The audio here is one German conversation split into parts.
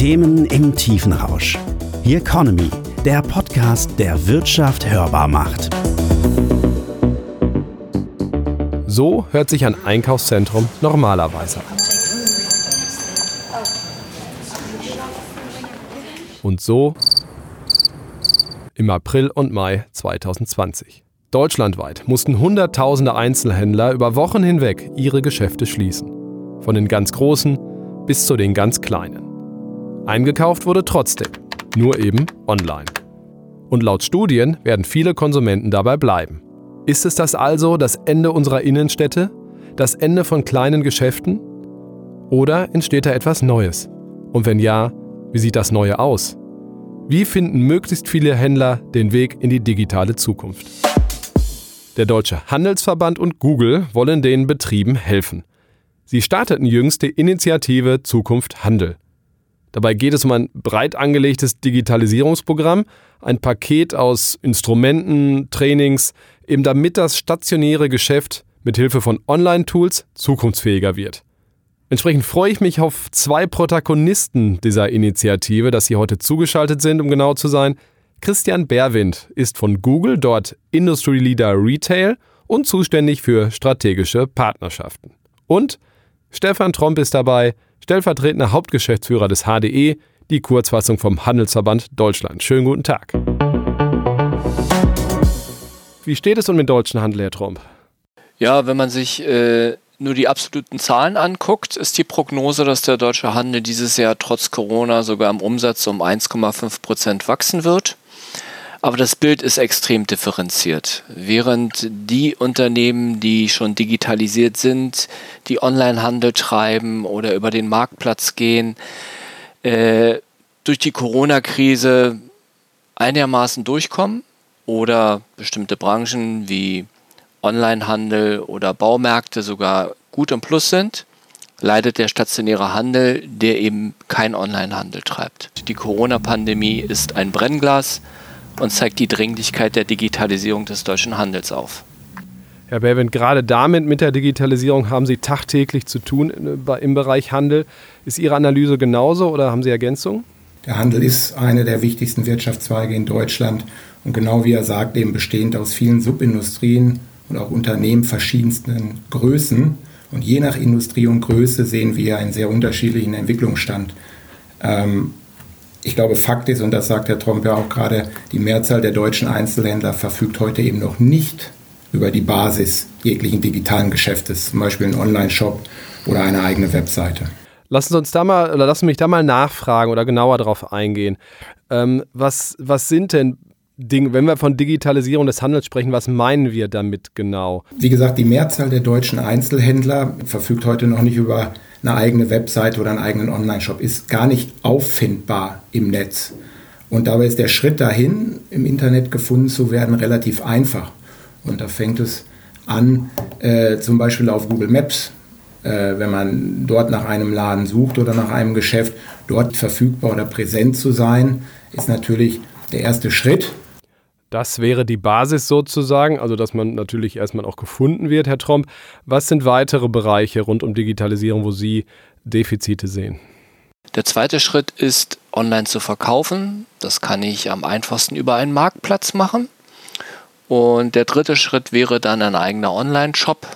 Themen im tiefen Rausch. The Economy, der Podcast, der Wirtschaft hörbar macht. So hört sich ein Einkaufszentrum normalerweise an. Und so im April und Mai 2020. Deutschlandweit mussten Hunderttausende Einzelhändler über Wochen hinweg ihre Geschäfte schließen. Von den ganz großen bis zu den ganz kleinen. Eingekauft wurde trotzdem, nur eben online. Und laut Studien werden viele Konsumenten dabei bleiben. Ist es das also das Ende unserer Innenstädte? Das Ende von kleinen Geschäften? Oder entsteht da etwas Neues? Und wenn ja, wie sieht das Neue aus? Wie finden möglichst viele Händler den Weg in die digitale Zukunft? Der Deutsche Handelsverband und Google wollen den Betrieben helfen. Sie starteten jüngst die Initiative Zukunft Handel. Dabei geht es um ein breit angelegtes Digitalisierungsprogramm, ein Paket aus Instrumenten, Trainings, eben damit das stationäre Geschäft mit Hilfe von Online-Tools zukunftsfähiger wird. Entsprechend freue ich mich auf zwei Protagonisten dieser Initiative, dass sie heute zugeschaltet sind, um genau zu sein. Christian Berwind ist von Google dort Industry Leader Retail und zuständig für strategische Partnerschaften. Und Stefan Tromp ist dabei, stellvertretender Hauptgeschäftsführer des HDE, die Kurzfassung vom Handelsverband Deutschland. Schönen guten Tag. Wie steht es um den deutschen Handel, Herr Tromp? Ja, wenn man sich äh, nur die absoluten Zahlen anguckt, ist die Prognose, dass der deutsche Handel dieses Jahr trotz Corona sogar im Umsatz um 1,5 Prozent wachsen wird. Aber das Bild ist extrem differenziert. Während die Unternehmen, die schon digitalisiert sind, die Onlinehandel treiben oder über den Marktplatz gehen, äh, durch die Corona-Krise einigermaßen durchkommen oder bestimmte Branchen wie Onlinehandel oder Baumärkte sogar gut im Plus sind, leidet der stationäre Handel, der eben kein Onlinehandel treibt. Die Corona-Pandemie ist ein Brennglas und zeigt die Dringlichkeit der Digitalisierung des deutschen Handels auf. Herr Berwind, gerade damit mit der Digitalisierung haben Sie tagtäglich zu tun im Bereich Handel. Ist Ihre Analyse genauso oder haben Sie Ergänzungen? Der Handel ist eine der wichtigsten Wirtschaftszweige in Deutschland und genau wie er sagt, eben bestehend aus vielen Subindustrien und auch Unternehmen verschiedensten Größen. Und je nach Industrie und Größe sehen wir einen sehr unterschiedlichen Entwicklungsstand. Ähm, ich glaube, Fakt ist, und das sagt Herr Trump ja auch gerade, die Mehrzahl der deutschen Einzelhändler verfügt heute eben noch nicht über die Basis jeglichen digitalen Geschäftes, zum Beispiel einen Online-Shop oder eine eigene Webseite. Lassen Sie uns da mal, oder lassen Sie mich da mal nachfragen oder genauer darauf eingehen. Ähm, was, was sind denn Dinge, wenn wir von Digitalisierung des Handels sprechen, was meinen wir damit genau? Wie gesagt, die Mehrzahl der deutschen Einzelhändler verfügt heute noch nicht über eine eigene Webseite oder einen eigenen Online-Shop, ist gar nicht auffindbar im Netz. Und dabei ist der Schritt dahin, im Internet gefunden zu werden, relativ einfach. Und da fängt es an, äh, zum Beispiel auf Google Maps, äh, wenn man dort nach einem Laden sucht oder nach einem Geschäft, dort verfügbar oder präsent zu sein, ist natürlich der erste Schritt. Das wäre die Basis sozusagen, also dass man natürlich erstmal auch gefunden wird, Herr Tromp. Was sind weitere Bereiche rund um Digitalisierung, wo Sie Defizite sehen? Der zweite Schritt ist, online zu verkaufen. Das kann ich am einfachsten über einen Marktplatz machen. Und der dritte Schritt wäre dann ein eigener Online-Shop,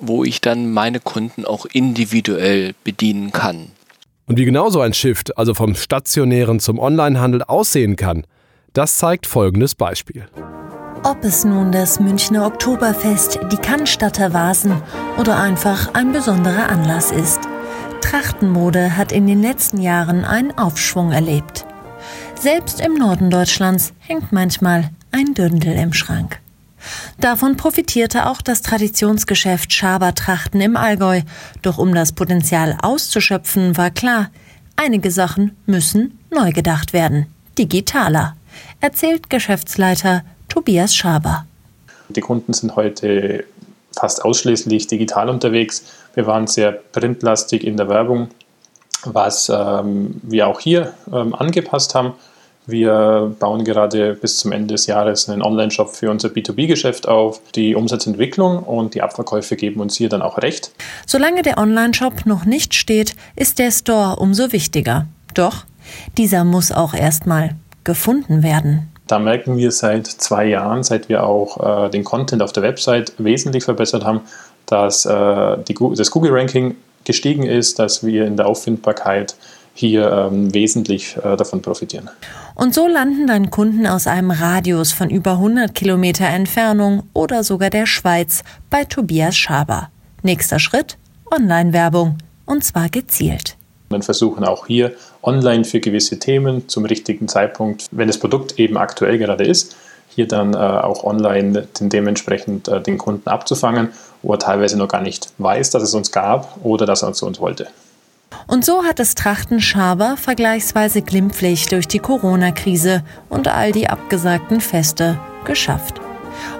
wo ich dann meine Kunden auch individuell bedienen kann. Und wie genau so ein Shift, also vom stationären zum Onlinehandel aussehen kann, das zeigt folgendes Beispiel. Ob es nun das Münchner Oktoberfest, die Cannstatter Vasen oder einfach ein besonderer Anlass ist. Trachtenmode hat in den letzten Jahren einen Aufschwung erlebt. Selbst im Norden Deutschlands hängt manchmal ein Dündel im Schrank. Davon profitierte auch das Traditionsgeschäft Schabertrachten im Allgäu. Doch um das Potenzial auszuschöpfen, war klar, einige Sachen müssen neu gedacht werden. Digitaler erzählt Geschäftsleiter Tobias Schaber. Die Kunden sind heute fast ausschließlich digital unterwegs. Wir waren sehr printlastig in der Werbung, was ähm, wir auch hier ähm, angepasst haben. Wir bauen gerade bis zum Ende des Jahres einen Online-Shop für unser B2B-Geschäft auf. Die Umsatzentwicklung und die Abverkäufe geben uns hier dann auch recht. Solange der Online-Shop noch nicht steht, ist der Store umso wichtiger. Doch dieser muss auch erstmal gefunden werden. Da merken wir seit zwei Jahren, seit wir auch äh, den Content auf der Website wesentlich verbessert haben, dass äh, die, das Google-Ranking gestiegen ist, dass wir in der Auffindbarkeit hier ähm, wesentlich äh, davon profitieren. Und so landen dann Kunden aus einem Radius von über 100 Kilometer Entfernung oder sogar der Schweiz bei Tobias Schaber. Nächster Schritt? Online-Werbung. Und zwar gezielt. Wir versuchen auch hier online für gewisse Themen zum richtigen Zeitpunkt, wenn das Produkt eben aktuell gerade ist, hier dann äh, auch online den, dementsprechend äh, den Kunden abzufangen, wo er teilweise noch gar nicht weiß, dass es uns gab oder dass er zu uns wollte. Und so hat es Trachten Schaber vergleichsweise glimpflich durch die Corona-Krise und all die abgesagten Feste geschafft.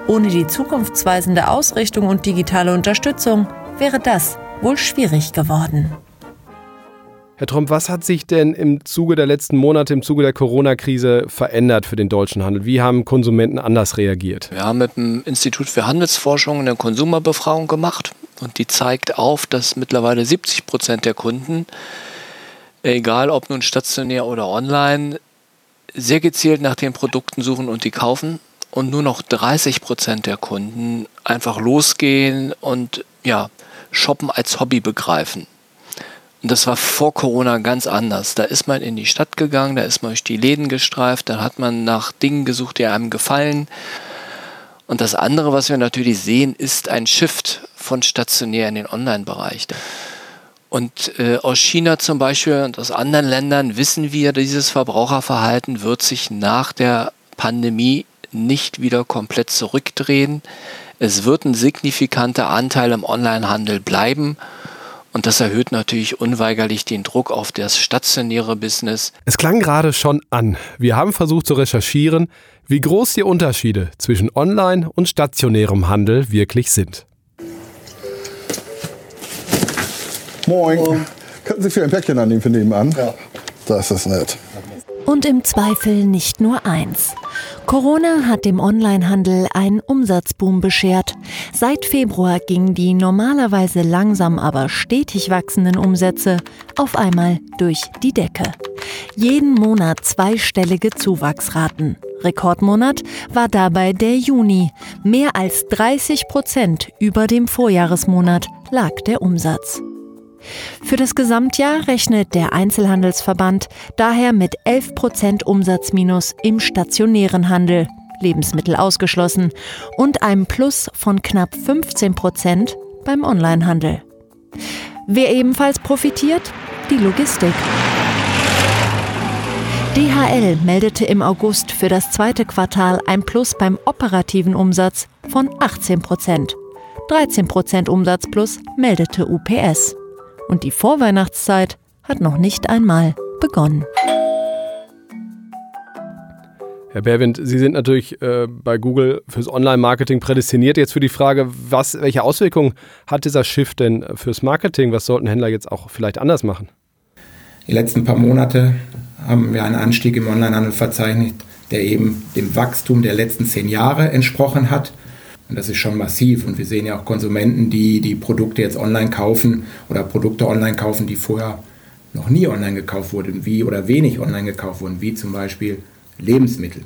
Ohne die zukunftsweisende Ausrichtung und digitale Unterstützung wäre das wohl schwierig geworden. Herr Trump, was hat sich denn im Zuge der letzten Monate, im Zuge der Corona-Krise verändert für den deutschen Handel? Wie haben Konsumenten anders reagiert? Wir haben mit dem Institut für Handelsforschung eine Konsumerbefragung gemacht und die zeigt auf, dass mittlerweile 70 Prozent der Kunden, egal ob nun stationär oder online, sehr gezielt nach den Produkten suchen und die kaufen und nur noch 30 Prozent der Kunden einfach losgehen und ja, shoppen als Hobby begreifen. Und das war vor Corona ganz anders. Da ist man in die Stadt gegangen, da ist man durch die Läden gestreift, da hat man nach Dingen gesucht, die einem gefallen. Und das andere, was wir natürlich sehen, ist ein Shift von stationär in den Online-Bereich. Und äh, aus China zum Beispiel und aus anderen Ländern wissen wir, dieses Verbraucherverhalten wird sich nach der Pandemie nicht wieder komplett zurückdrehen. Es wird ein signifikanter Anteil im Onlinehandel bleiben. Und das erhöht natürlich unweigerlich den Druck auf das stationäre Business. Es klang gerade schon an. Wir haben versucht zu recherchieren, wie groß die Unterschiede zwischen Online- und stationärem Handel wirklich sind. Moin. Moin. Könnten Sie für ein Päckchen annehmen für nebenan? Ja. Das ist nett. Und im Zweifel nicht nur eins. Corona hat dem Onlinehandel einen Umsatzboom beschert. Seit Februar gingen die normalerweise langsam aber stetig wachsenden Umsätze auf einmal durch die Decke. Jeden Monat zweistellige Zuwachsraten. Rekordmonat war dabei der Juni. Mehr als 30 Prozent über dem Vorjahresmonat lag der Umsatz. Für das Gesamtjahr rechnet der Einzelhandelsverband daher mit 11 Prozent Umsatzminus im stationären Handel, Lebensmittel ausgeschlossen, und einem Plus von knapp 15 Prozent beim Onlinehandel. Wer ebenfalls profitiert? Die Logistik. DHL meldete im August für das zweite Quartal ein Plus beim operativen Umsatz von 18 Prozent. 13 Prozent Umsatzplus meldete UPS und die Vorweihnachtszeit hat noch nicht einmal begonnen. Herr Berwind, Sie sind natürlich äh, bei Google fürs Online-Marketing prädestiniert. Jetzt für die Frage, was, welche Auswirkungen hat dieser Shift denn fürs Marketing? Was sollten Händler jetzt auch vielleicht anders machen? Die letzten paar Monate haben wir einen Anstieg im Onlinehandel verzeichnet, der eben dem Wachstum der letzten zehn Jahre entsprochen hat. Und das ist schon massiv. Und wir sehen ja auch Konsumenten, die die Produkte jetzt online kaufen oder Produkte online kaufen, die vorher noch nie online gekauft wurden, wie oder wenig online gekauft wurden, wie zum Beispiel Lebensmittel.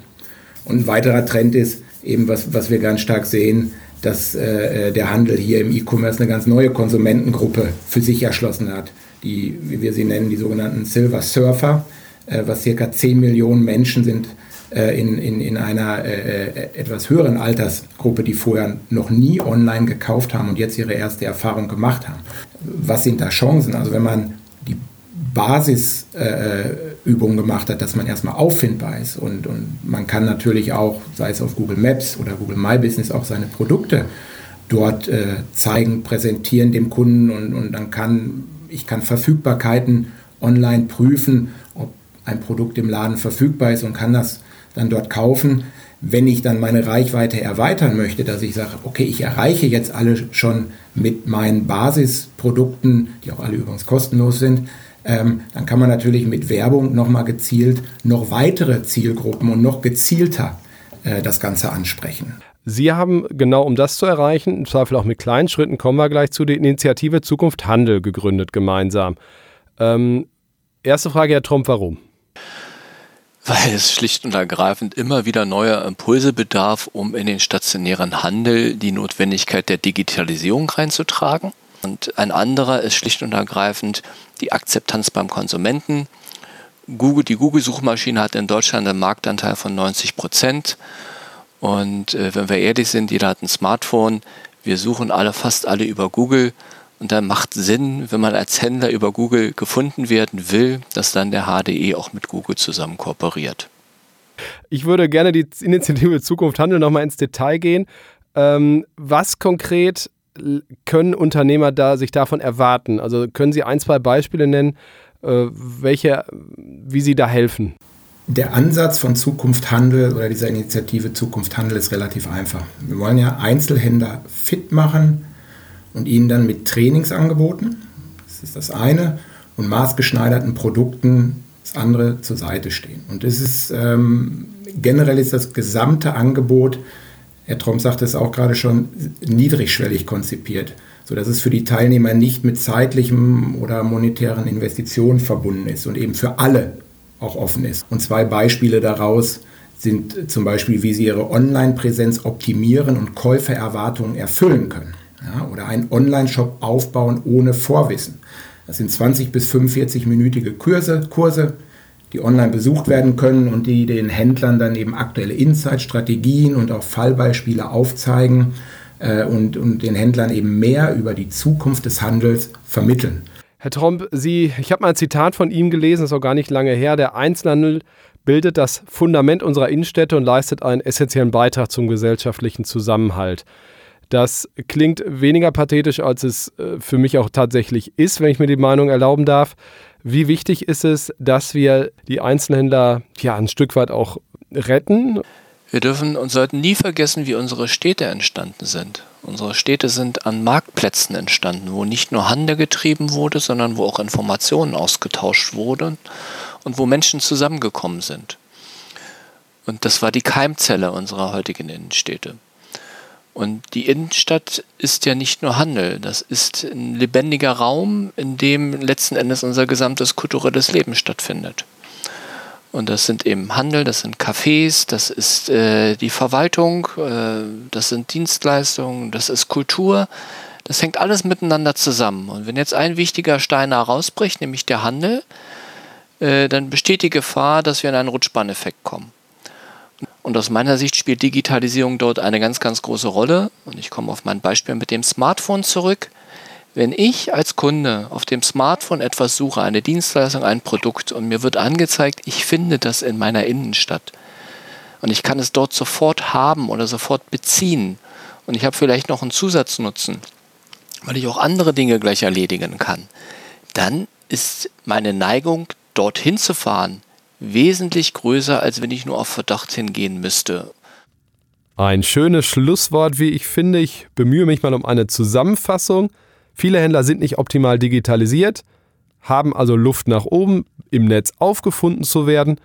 Und ein weiterer Trend ist eben, was, was wir ganz stark sehen, dass äh, der Handel hier im E-Commerce eine ganz neue Konsumentengruppe für sich erschlossen hat, die, wie wir sie nennen, die sogenannten Silver Surfer, äh, was circa 10 Millionen Menschen sind, äh, in, in, in einer äh, äh, etwas höheren Altersgruppe, die vorher noch nie online gekauft haben und jetzt ihre erste Erfahrung gemacht haben. Was sind da Chancen? Also wenn man die Basisübung äh, gemacht hat, dass man erstmal auffindbar ist und, und man kann natürlich auch, sei es auf Google Maps oder Google My Business, auch seine Produkte dort äh, zeigen, präsentieren dem Kunden und, und dann kann ich kann Verfügbarkeiten online prüfen, ob ein Produkt im Laden verfügbar ist und kann das dann dort kaufen. Wenn ich dann meine Reichweite erweitern möchte, dass ich sage, okay, ich erreiche jetzt alle schon mit meinen Basisprodukten, die auch alle übrigens kostenlos sind, ähm, dann kann man natürlich mit Werbung nochmal gezielt noch weitere Zielgruppen und noch gezielter äh, das Ganze ansprechen. Sie haben genau um das zu erreichen, im Zweifel auch mit kleinen Schritten, kommen wir gleich zu der Initiative Zukunft Handel gegründet gemeinsam. Ähm, Erste Frage, Herr Trump, warum? Weil es schlicht und ergreifend immer wieder neuer Impulse bedarf, um in den stationären Handel die Notwendigkeit der Digitalisierung reinzutragen. Und ein anderer ist schlicht und ergreifend die Akzeptanz beim Konsumenten. Google, die Google-Suchmaschine hat in Deutschland einen Marktanteil von 90 Prozent. Und äh, wenn wir ehrlich sind, jeder hat ein Smartphone. Wir suchen alle, fast alle über Google. Und da macht Sinn, wenn man als Händler über Google gefunden werden will, dass dann der HDE auch mit Google zusammen kooperiert. Ich würde gerne die Initiative Zukunft Handel nochmal ins Detail gehen. Ähm, was konkret können Unternehmer da sich davon erwarten? Also können Sie ein, zwei Beispiele nennen, äh, welche, wie Sie da helfen? Der Ansatz von Zukunft Handel oder dieser Initiative Zukunft Handel ist relativ einfach. Wir wollen ja Einzelhändler fit machen und ihnen dann mit Trainingsangeboten, das ist das eine, und maßgeschneiderten Produkten das andere zur Seite stehen. Und das ist ähm, generell ist das gesamte Angebot, Herr Tromp sagte es auch gerade schon, niedrigschwellig konzipiert, sodass es für die Teilnehmer nicht mit zeitlichem oder monetären Investitionen verbunden ist und eben für alle auch offen ist. Und zwei Beispiele daraus sind zum Beispiel, wie sie ihre Online-Präsenz optimieren und Käufererwartungen erfüllen können. Ja, oder einen Online-Shop aufbauen ohne Vorwissen. Das sind 20 bis 45-minütige Kurse, Kurse, die online besucht werden können und die den Händlern dann eben aktuelle Insights, Strategien und auch Fallbeispiele aufzeigen äh, und, und den Händlern eben mehr über die Zukunft des Handels vermitteln. Herr Tromp, Sie, ich habe mal ein Zitat von ihm gelesen, das ist auch gar nicht lange her. Der Einzelhandel bildet das Fundament unserer Innenstädte und leistet einen essentiellen Beitrag zum gesellschaftlichen Zusammenhalt. Das klingt weniger pathetisch, als es äh, für mich auch tatsächlich ist, wenn ich mir die Meinung erlauben darf. Wie wichtig ist es, dass wir die Einzelhändler ja ein Stück weit auch retten? Wir dürfen und sollten nie vergessen, wie unsere Städte entstanden sind. Unsere Städte sind an Marktplätzen entstanden, wo nicht nur Handel getrieben wurde, sondern wo auch Informationen ausgetauscht wurden und wo Menschen zusammengekommen sind. Und das war die Keimzelle unserer heutigen Innenstädte. Und die Innenstadt ist ja nicht nur Handel, das ist ein lebendiger Raum, in dem letzten Endes unser gesamtes kulturelles Leben stattfindet. Und das sind eben Handel, das sind Cafés, das ist äh, die Verwaltung, äh, das sind Dienstleistungen, das ist Kultur. Das hängt alles miteinander zusammen. Und wenn jetzt ein wichtiger Stein herausbricht, nämlich der Handel, äh, dann besteht die Gefahr, dass wir in einen Rutschbanneffekt kommen. Und aus meiner Sicht spielt Digitalisierung dort eine ganz, ganz große Rolle. Und ich komme auf mein Beispiel mit dem Smartphone zurück. Wenn ich als Kunde auf dem Smartphone etwas suche, eine Dienstleistung, ein Produkt, und mir wird angezeigt, ich finde das in meiner Innenstadt, und ich kann es dort sofort haben oder sofort beziehen, und ich habe vielleicht noch einen Zusatznutzen, weil ich auch andere Dinge gleich erledigen kann, dann ist meine Neigung, dorthin zu fahren, wesentlich größer, als wenn ich nur auf Verdacht hingehen müsste. Ein schönes Schlusswort, wie ich finde. Ich bemühe mich mal um eine Zusammenfassung. Viele Händler sind nicht optimal digitalisiert, haben also Luft nach oben, im Netz aufgefunden zu werden.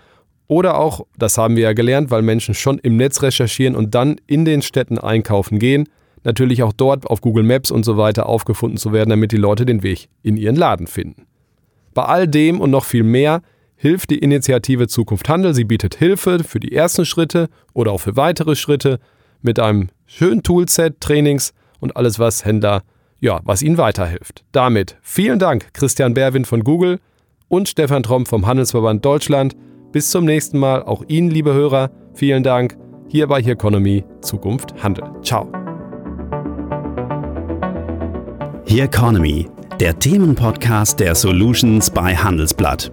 Oder auch, das haben wir ja gelernt, weil Menschen schon im Netz recherchieren und dann in den Städten einkaufen gehen, natürlich auch dort auf Google Maps und so weiter aufgefunden zu werden, damit die Leute den Weg in ihren Laden finden. Bei all dem und noch viel mehr hilft die Initiative Zukunft Handel. Sie bietet Hilfe für die ersten Schritte oder auch für weitere Schritte mit einem schönen Toolset, Trainings und alles, was Händler, ja, was ihnen weiterhilft. Damit vielen Dank, Christian Berwin von Google und Stefan Tromp vom Handelsverband Deutschland. Bis zum nächsten Mal. Auch Ihnen, liebe Hörer, vielen Dank. Hier bei Economy Zukunft Handel. Ciao. Economy, der Themenpodcast der Solutions bei Handelsblatt.